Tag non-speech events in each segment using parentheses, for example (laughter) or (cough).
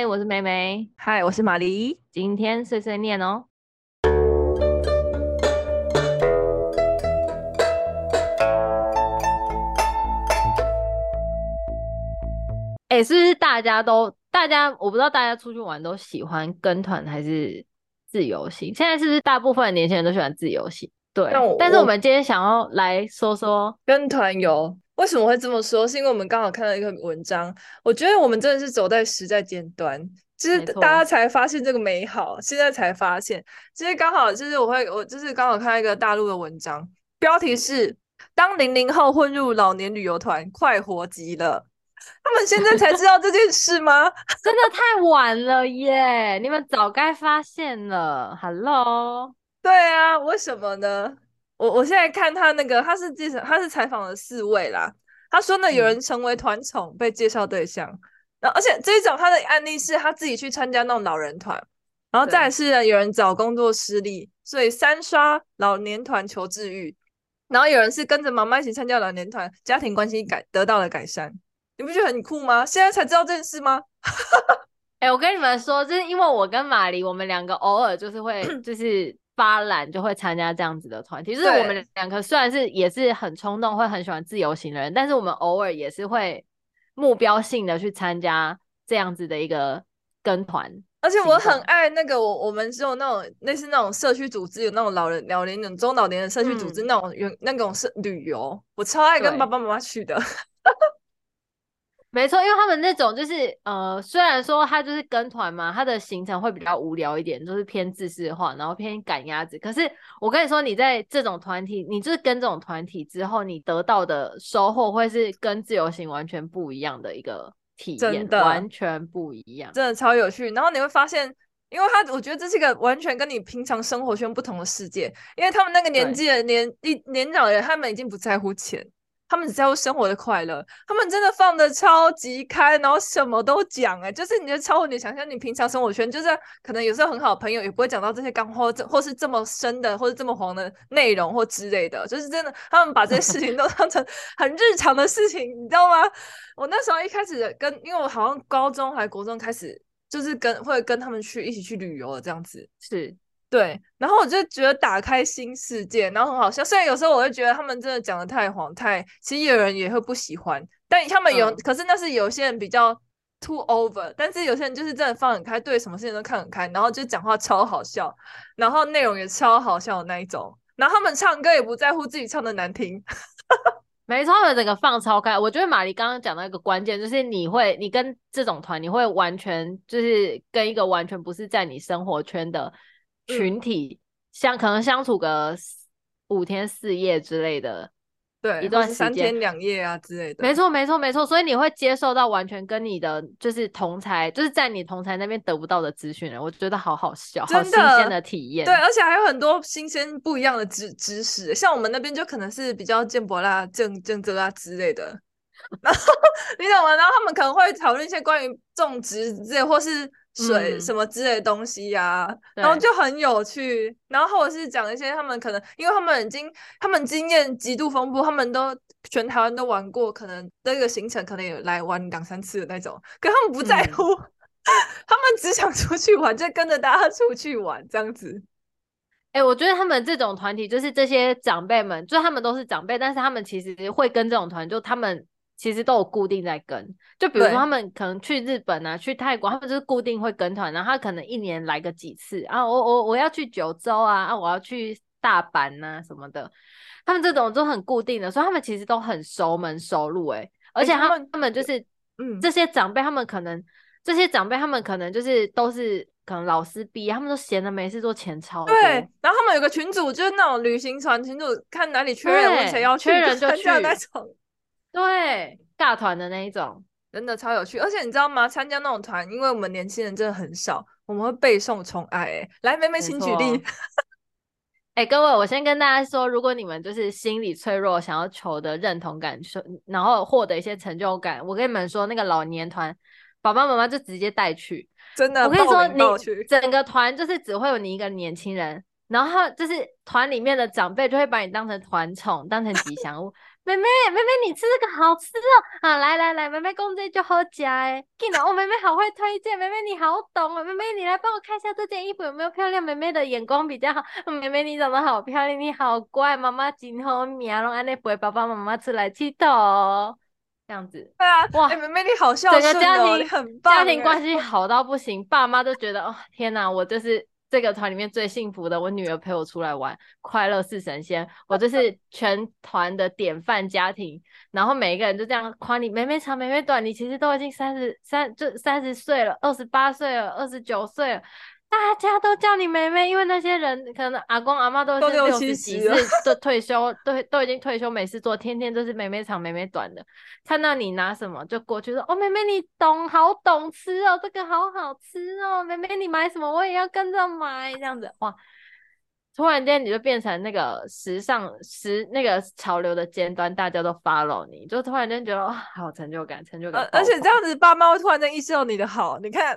嗨，我是梅梅。嗨，我是玛丽。今天碎碎念哦。哎、欸，是不是大家都大家我不知道大家出去玩都喜欢跟团还是自由行？现在是不是大部分的年轻人都喜欢自由行？对。但是我们今天想要来说说跟团游。为什么会这么说？是因为我们刚好看到一个文章，我觉得我们真的是走在时代尖端，就是大家才发现这个美好，现在才发现。其实刚好就是我会，我就是刚好看到一个大陆的文章，标题是“当零零后混入老年旅游团，快活极了”。他们现在才知道这件事吗？(laughs) 真的太晚了耶！你们早该发现了。Hello，对啊，为什么呢？我我现在看他那个，他是记者，他是采访了四位啦。他说呢，有人成为团宠被介绍对象，然后而且这一种他的案例是他自己去参加那种老人团，然后再来是有人找工作失利，所以三刷老年团求治愈，然后有人是跟着妈妈一起参加老年团，家庭关系改得到了改善。你不觉得很酷吗？现在才知道这件事吗？(laughs) 哎、欸，我跟你们说，就是因为我跟玛丽，我们两个偶尔就是会就是。发懒就会参加这样子的团体，就是我们两个虽然是也是很冲动，会很喜欢自由行的人，但是我们偶尔也是会目标性的去参加这样子的一个跟团。而且我很爱那个我我们只有那种类似那种社区组织，有那种老人老年人中老年人社区组织那种那种是旅游，我超爱跟爸爸妈妈去的。没错，因为他们那种就是呃，虽然说他就是跟团嘛，他的行程会比较无聊一点，就是偏自私化，然后偏赶鸭子。可是我跟你说，你在这种团体，你就是跟这种团体之后，你得到的收获会是跟自由行完全不一样的一个体验，真的完全不一样，真的超有趣。然后你会发现，因为他我觉得这是一个完全跟你平常生活圈不同的世界，因为他们那个年纪的年一年长的人，他们已经不在乎钱。他们只在乎生活的快乐，他们真的放得超级开，然后什么都讲，哎，就是你的超乎你想象，你平常生活圈就是可能有时候很好朋友也不会讲到这些干货，或或是这么深的或是这么黄的内容或之类的，就是真的，他们把这些事情都 (laughs) 当成很日常的事情，你知道吗？我那时候一开始跟，因为我好像高中还国中开始，就是跟会跟他们去一起去旅游的这样子，是。对，然后我就觉得打开新世界，然后很好笑。虽然有时候我会觉得他们真的讲的太黄太，其实有人也会不喜欢。但他们有，嗯、可是那是有些人比较 too over，但是有些人就是真的放很开，对什么事情都看很开，然后就讲话超好笑，然后内容也超好笑的那一种。然后他们唱歌也不在乎自己唱的难听，(laughs) 没错，他们整个放超开。我觉得玛丽刚刚讲到一个关键，就是你会，你跟这种团，你会完全就是跟一个完全不是在你生活圈的。群体相可能相处个五天四夜之类的，对，一段时间三天两夜啊之类的。没错，没错，没错。所以你会接受到完全跟你的就是同才，就是在你同才那边得不到的资讯，我觉得好好笑，好新鲜的体验。对，而且还有很多新鲜不一样的知知识，像我们那边就可能是比较建博啦、政政治啊之类的。(laughs) 然后你懂吗？然后他们可能会讨论一些关于种植之类，或是。水什么之类的东西呀、啊嗯，然后就很有趣。然后或者是讲一些他们可能，因为他们已经他们经验极度丰富，他们都全台湾都玩过，可能这个行程可能有来玩两三次的那种。可他们不在乎，嗯、(laughs) 他们只想出去玩，就跟着大家出去玩这样子。哎、欸，我觉得他们这种团体，就是这些长辈们，就他们都是长辈，但是他们其实会跟这种团，就他们。其实都有固定在跟，就比如说他们可能去日本啊，去泰国，他们就是固定会跟团，然后他可能一年来个几次啊，我我我要去九州啊，啊我要去大阪呐、啊、什么的，他们这种都很固定的，所以他们其实都很熟门熟路诶、欸，而且他们、欸、他们就是嗯这些长辈，他们可能这些长辈他们可能就是都是可能老师毕业，他们都闲的没事做钱超多，对，然后他们有个群组就是那种旅行团群主，看哪里。缺人问谁要去，缺人就去那种。对，大团的那一种，真的超有趣。而且你知道吗？参加那种团，因为我们年轻人真的很少，我们会背诵宠爱。哎，来，妹妹请举例。哎、欸，各位，我先跟大家说，如果你们就是心理脆弱，想要求得认同感，然后获得一些成就感，我跟你们说，那个老年团，爸爸妈妈就直接带去。真的，我跟你说，你整个团就是只会有你一个年轻人，然后就是团里面的长辈就会把你当成团宠，当成吉祥物。妹妹妹妹，你吃这个好吃哦！啊，来来来，妹妹公这就好吃哎！记得哦，妹妹好会推荐，妹妹你好懂啊！妹妹你来帮我看一下这件衣服有没有漂亮？妹妹的眼光比较好。(laughs) 妹妹你长得好漂亮，你好乖，妈妈今后命拢安尼陪爸爸妈妈出来佚佗。这样子，对啊，哇，欸、妹妹你好孝顺哦，整个家庭很棒，家庭关系 (laughs) 好到不行，爸妈都觉得哦，天哪，我就是这个团里面最幸福的，我女儿陪我出来玩，快乐似神仙，我就是 (laughs) 全团的典范家庭，然后每一个人就这样夸你，妹妹长，妹妹短，你其实都已经三十三，就三十岁了，二十八岁了，二十九岁了。大家都叫你妹妹，因为那些人可能阿公阿妈都是六十几岁 (laughs) 都退休，都都已经退休没事做，天天都是妹妹长妹妹短的。看到你拿什么就过去说：“哦，妹妹你懂，好懂吃哦，这个好好吃哦，妹妹你买什么我也要跟着买。”这样子哇，突然间你就变成那个时尚时那个潮流的尖端，大家都 follow 你，就突然间觉得哇，好有成就感，成就感。而且这样子，爸妈会突然间意识到你的好，你看。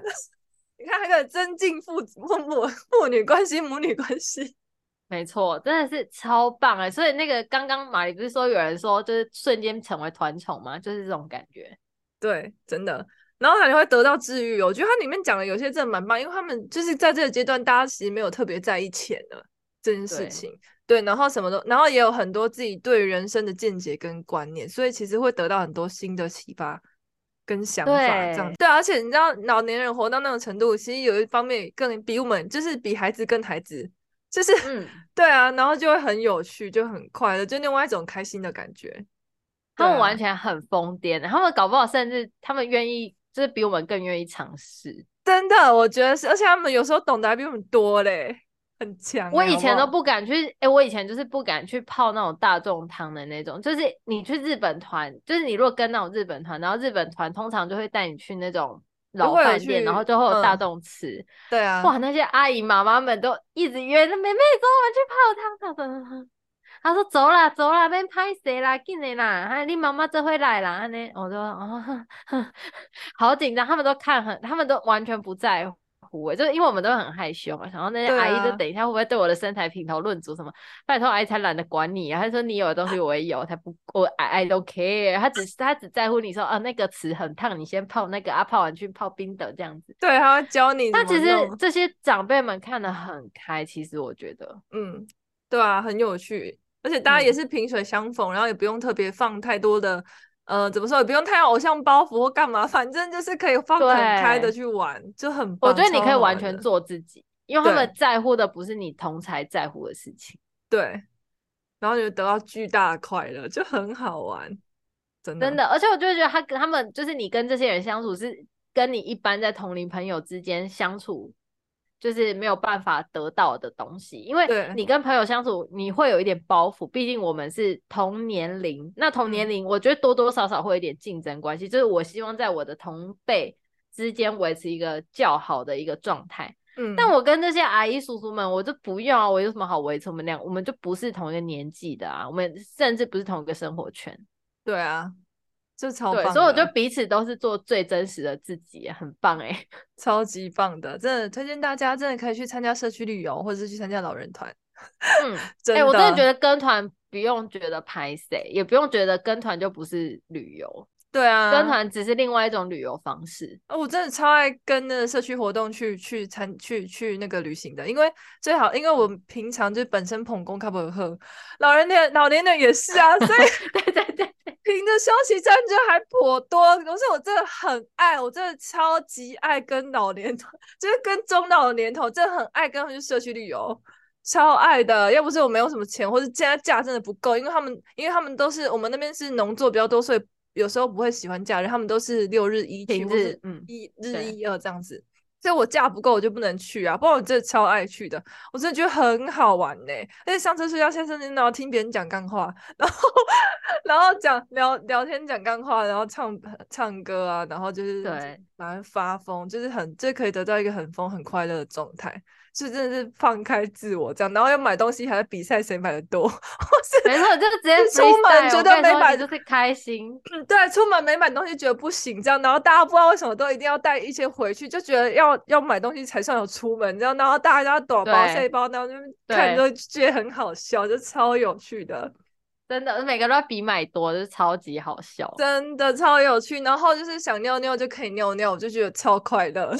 你看，那个增进父父母 (laughs) 父女关系、母女关系，(laughs) 没错，真的是超棒哎！所以那个刚刚马里不是说有人说，就是瞬间成为团宠吗？就是这种感觉。对，真的。然后还会得到治愈。我觉得它里面讲的有些真的蛮棒，因为他们就是在这个阶段，大家其实没有特别在意钱的这件事情。对，对，然后什么都，然后也有很多自己对人生的见解跟观念，所以其实会得到很多新的启发。跟想法这样对，对，而且你知道老年人活到那种程度，其实有一方面更比我们，就是比孩子更孩子，就是、嗯、(laughs) 对啊，然后就会很有趣，就很快乐，就另外一种开心的感觉。他们完全很疯癫，他们搞不好甚至他们愿意，就是比我们更愿意尝试。真的，我觉得是，而且他们有时候懂得还比我们多嘞。很强，我以前都不敢去，哎、欸，我以前就是不敢去泡那种大众汤的那种。就是你去日本团，就是你如果跟那种日本团，然后日本团通常就会带你去那种老饭店，然后就会有大众吃、嗯。对啊，哇，那些阿姨妈妈们都一直约着妹妹跟我们去泡汤，他说，他说走啦走啦，别拍谁啦，进来啦，哎，你妈妈这回来啦，那我说哦，(laughs) 好紧张，他们都看很，他们都完全不在乎。就是因为我们都很害羞嘛，然后那些阿姨就等一下会不会对我的身材品头论足什么？啊、拜托阿姨才懒得管你啊！她说你有的东西我也有，她不我 I I don't care。她只她只在乎你说啊那个池很烫，你先泡那个啊，泡完去泡冰的这样子。对，她会教你。那其实这些长辈们看得很开，其实我觉得，嗯，对啊，很有趣，而且大家也是萍水相逢，嗯、然后也不用特别放太多的。呃，怎么说也不用太有偶像包袱或干嘛，反正就是可以放很开的去玩，就很棒。我觉得你可以完全做自己，因为他们在乎的不是你同才在乎的事情。对，然后你就得到巨大的快乐，就很好玩，真的。真的，而且我就觉得他跟他们就是你跟这些人相处，是跟你一般在同龄朋友之间相处。就是没有办法得到的东西，因为你跟朋友相处，你会有一点包袱，毕竟我们是同年龄。那同年龄，我觉得多多少少会有一点竞争关系。就是我希望在我的同辈之间维持一个较好的一个状态。嗯，但我跟这些阿姨叔叔们，我就不用啊，我有什么好维持？我们俩，我们就不是同一个年纪的啊，我们甚至不是同一个生活圈。对啊。就超棒，所以我觉得彼此都是做最真实的自己，很棒哎、欸，(laughs) 超级棒的，真的推荐大家，真的可以去参加社区旅游，或者是去参加老人团。(laughs) 嗯，哎、欸，我真的觉得跟团不用觉得拍谁，也不用觉得跟团就不是旅游。对啊，跟团只是另外一种旅游方式。哦，我真的超爱跟那个社区活动去去参去去那个旅行的，因为最好，因为我平常就本身捧公卡不喝，老人的老年人也是啊，所以对 (laughs) 对对，凭着休息站就还颇多。可是我真的很爱，我真的超级爱跟老年团，就是跟中老年头，真的很爱跟他们去社区旅游，超爱的。要不是我没有什么钱，或是现在假真的不够，因为他们因为他们都是我们那边是农作比较多，所以。有时候不会喜欢假日，他们都是六日一去，或是嗯一日一二这样子。所以我假不够，我就不能去啊。不过我真的超爱去的，我真的觉得很好玩呢。而且上车睡觉，下车听到听别人讲干话，然后然后讲聊聊天讲干话，然后唱唱歌啊，然后就是对，反正发疯，就是很就可以得到一个很疯很快乐的状态。是真的是放开自我这样，然后要买东西还在比赛谁买的多，(laughs) 是没错，就直接出门觉得没买就是开心，嗯，对，出门没买东西觉得不行这样，然后大家不知道为什么都一定要带一些回去，就觉得要要买东西才算有出门这样，然后大家都要抖包塞包，然后就看着就觉得很好笑，就超有趣的。真的，每个都要比买多，就是超级好笑，真的超有趣。然后就是想尿尿就可以尿尿，我就觉得超快乐。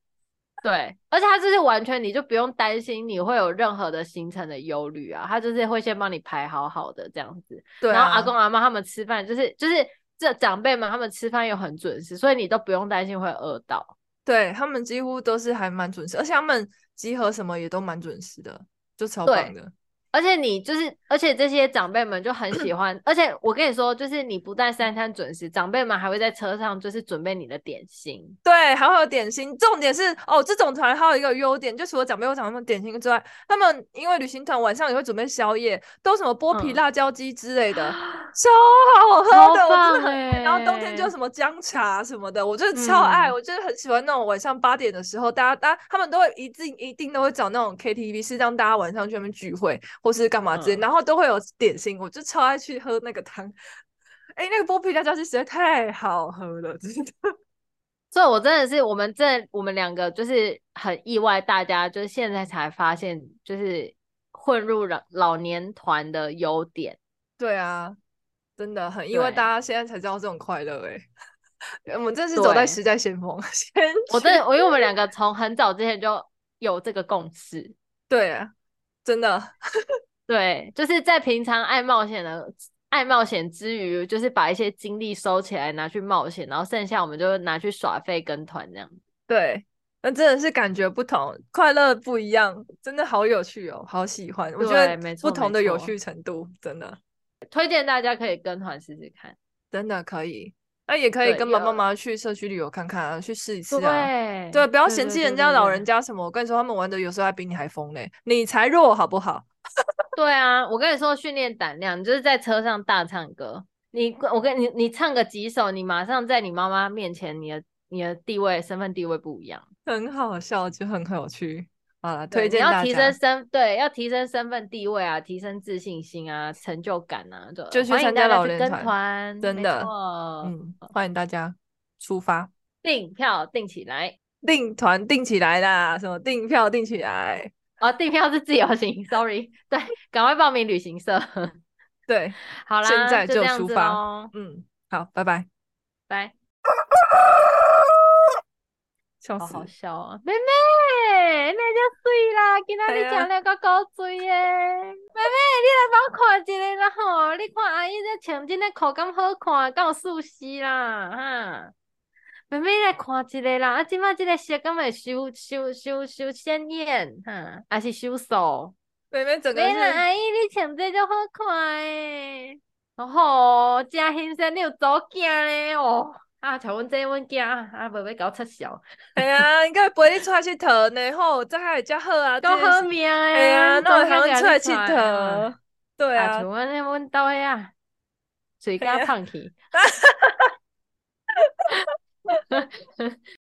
(laughs) 对，而且他就是完全你就不用担心你会有任何的行程的忧虑啊，他就是会先帮你排好好的这样子。对啊，然后阿公阿妈他们吃饭就是就是这长辈们他们吃饭又很准时，所以你都不用担心会饿到。对，他们几乎都是还蛮准时，而且他们集合什么也都蛮准时的，就超棒的。而且你就是，而且这些长辈们就很喜欢。(coughs) 而且我跟你说，就是你不但三餐准时，长辈们还会在车上就是准备你的点心。对，还会有点心。重点是哦，这种团还有一个优点，就除了长辈会讲他们点心之外，他们因为旅行团晚上也会准备宵夜，都什么剥皮辣椒鸡之类的，(gasps) 嗯、超好喝的。我真的很，然后冬天就什么姜茶什么的，我就是超爱。嗯、我就是很喜欢那种晚上八点的时候，大家大家他们都会一定一定都会找那种 KTV，是让大家晚上去那边聚会。或是干嘛之类，嗯、然后都会有点心，我就超爱去喝那个汤。哎，那个剥皮辣椒鸡实在太好喝了，真的。(laughs) 所以，我真的是我们这我们两个就是很意外，大家就是现在才发现，就是混入老老年团的优点。对啊，真的很意外，大家现在才知道这种快乐。哎，(laughs) 我们真是走在时代先锋。先我真的，我因为我们两个从很早之前就有这个共识。对啊。真的，(laughs) 对，就是在平常爱冒险的爱冒险之余，就是把一些精力收起来拿去冒险，然后剩下我们就拿去耍废跟团这样。对，那真的是感觉不同，快乐不一样，真的好有趣哦，好喜欢。对我觉得没错，不同的有趣程度，真的推荐大家可以跟团试试看，真的可以。那也可以跟爸爸妈妈去社区旅游看看啊，去试一试啊。对，对，不要嫌弃人家老人家什么。我跟你说，他们玩的有时候还比你还疯嘞，你才弱好不好？(laughs) 对啊，我跟你说，训练胆量，你就是在车上大唱歌。你，我跟你，你唱个几首，你马上在你妈妈面前，你的你的地位、身份地位不一样，很好笑，就很有趣。啊，推荐要提升身对，要提升身份地位啊，提升自信心啊，成就感啊，就就去参加老人团，真的，嗯，欢迎大家出发，(laughs) 订票订起来，订团订起来啦，什么订票订起来？哦，订票是自由行，sorry，(laughs) 对，赶快报名旅行社，(laughs) 对，好啦，现在就出发，嗯，好，拜拜，拜。好好笑啊！妹妹，你遮水啦，今仔日穿了个高水耶！妹妹，你来帮我看一下啦吼！你看阿姨这穿这个口感好看，够舒适啦哈！妹妹来看一下啦，啊，今麦这个色感会收收收收鲜艳哈，还是收素？妹妹整个是。阿姨，你穿这就好看诶！哦吼，真新鲜，你有走镜咧哦。啊，像阮这阮囝啊，袂要搞出笑。哎呀，应该陪你出来佚佗呢，吼，这下会较好啊，够好命诶。哎呀，那会通出来佚佗。对啊，像阮阮兜遐啊，嘴甲胖去。(laughs)